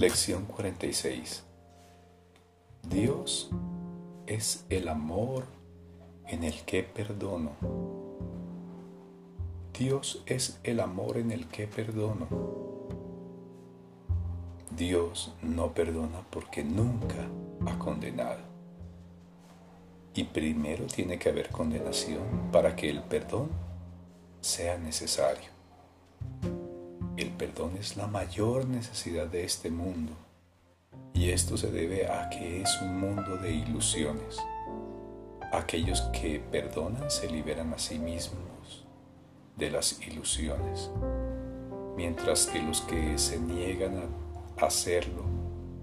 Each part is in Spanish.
Lección 46. Dios es el amor en el que perdono. Dios es el amor en el que perdono. Dios no perdona porque nunca ha condenado. Y primero tiene que haber condenación para que el perdón sea necesario. Perdón es la mayor necesidad de este mundo y esto se debe a que es un mundo de ilusiones. Aquellos que perdonan se liberan a sí mismos de las ilusiones, mientras que los que se niegan a hacerlo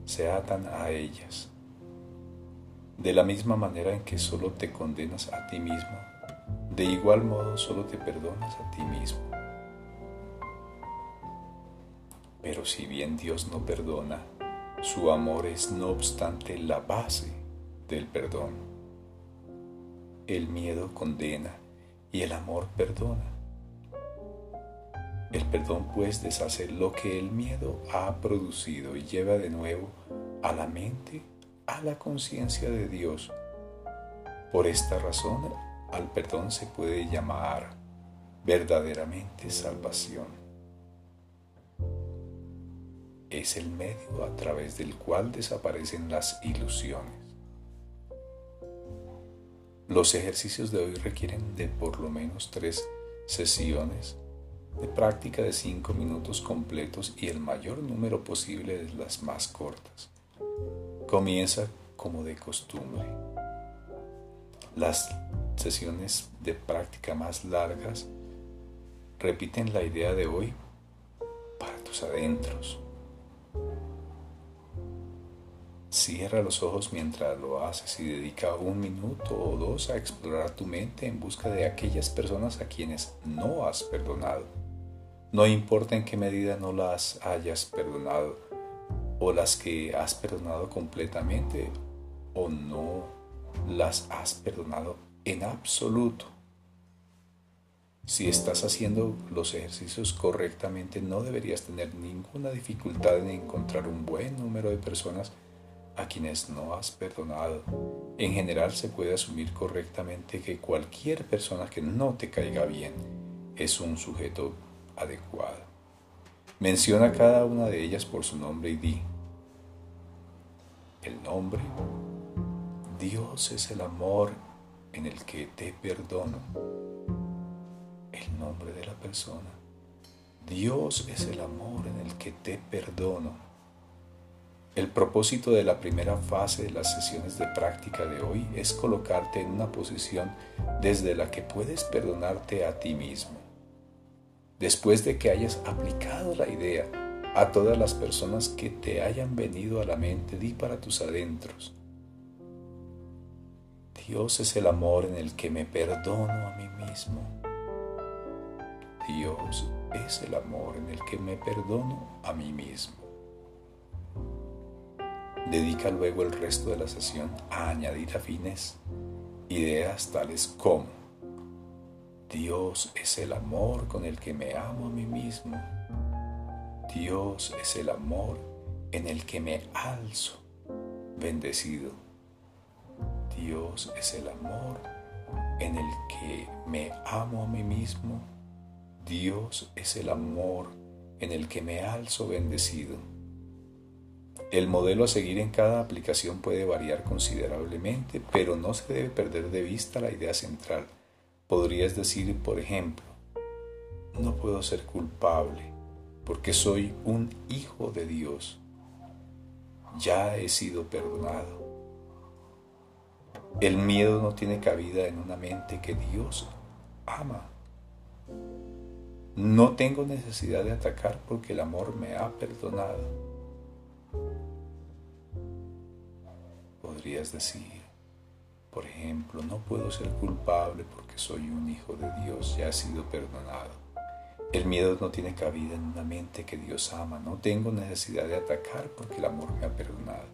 se atan a ellas. De la misma manera en que solo te condenas a ti mismo, de igual modo solo te perdonas a ti mismo. Pero si bien Dios no perdona, su amor es no obstante la base del perdón. El miedo condena y el amor perdona. El perdón pues deshace lo que el miedo ha producido y lleva de nuevo a la mente, a la conciencia de Dios. Por esta razón, al perdón se puede llamar verdaderamente salvación es el medio a través del cual desaparecen las ilusiones. Los ejercicios de hoy requieren de por lo menos tres sesiones de práctica de cinco minutos completos y el mayor número posible de las más cortas. Comienza como de costumbre. Las sesiones de práctica más largas repiten la idea de hoy para tus adentros Cierra los ojos mientras lo haces y dedica un minuto o dos a explorar tu mente en busca de aquellas personas a quienes no has perdonado. No importa en qué medida no las hayas perdonado o las que has perdonado completamente o no las has perdonado en absoluto. Si estás haciendo los ejercicios correctamente, no deberías tener ninguna dificultad en encontrar un buen número de personas a quienes no has perdonado. En general se puede asumir correctamente que cualquier persona que no te caiga bien es un sujeto adecuado. Menciona cada una de ellas por su nombre y di. El nombre. Dios es el amor en el que te perdono. El nombre de la persona. Dios es el amor en el que te perdono el propósito de la primera fase de las sesiones de práctica de hoy es colocarte en una posición desde la que puedes perdonarte a ti mismo. Después de que hayas aplicado la idea a todas las personas que te hayan venido a la mente, di para tus adentros. Dios es el amor en el que me perdono a mí mismo. Dios es el amor en el que me perdono a mí mismo. Dedica luego el resto de la sesión a añadir afines ideas tales como Dios es el amor con el que me amo a mí mismo. Dios es el amor en el que me alzo bendecido. Dios es el amor en el que me amo a mí mismo. Dios es el amor en el que me alzo bendecido. El modelo a seguir en cada aplicación puede variar considerablemente, pero no se debe perder de vista la idea central. Podrías decir, por ejemplo, no puedo ser culpable porque soy un hijo de Dios. Ya he sido perdonado. El miedo no tiene cabida en una mente que Dios ama. No tengo necesidad de atacar porque el amor me ha perdonado. Podrías decir, por ejemplo, no puedo ser culpable porque soy un hijo de Dios, ya he sido perdonado. El miedo no tiene cabida en una mente que Dios ama. No tengo necesidad de atacar porque el amor me ha perdonado.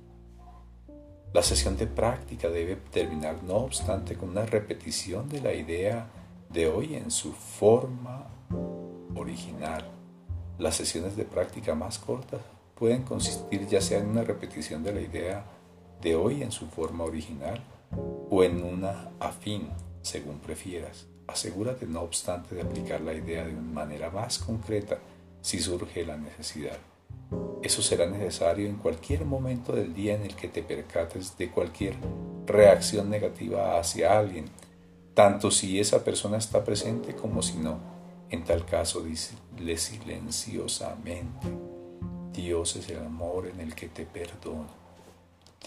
La sesión de práctica debe terminar, no obstante, con una repetición de la idea de hoy en su forma original. Las sesiones de práctica más cortas pueden consistir ya sea en una repetición de la idea de hoy en su forma original o en una afín, según prefieras. Asegúrate, no obstante, de aplicar la idea de una manera más concreta si surge la necesidad. Eso será necesario en cualquier momento del día en el que te percates de cualquier reacción negativa hacia alguien, tanto si esa persona está presente como si no. En tal caso, dile silenciosamente, Dios es el amor en el que te perdono.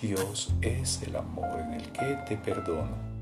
Dios es el amor en el que te perdono.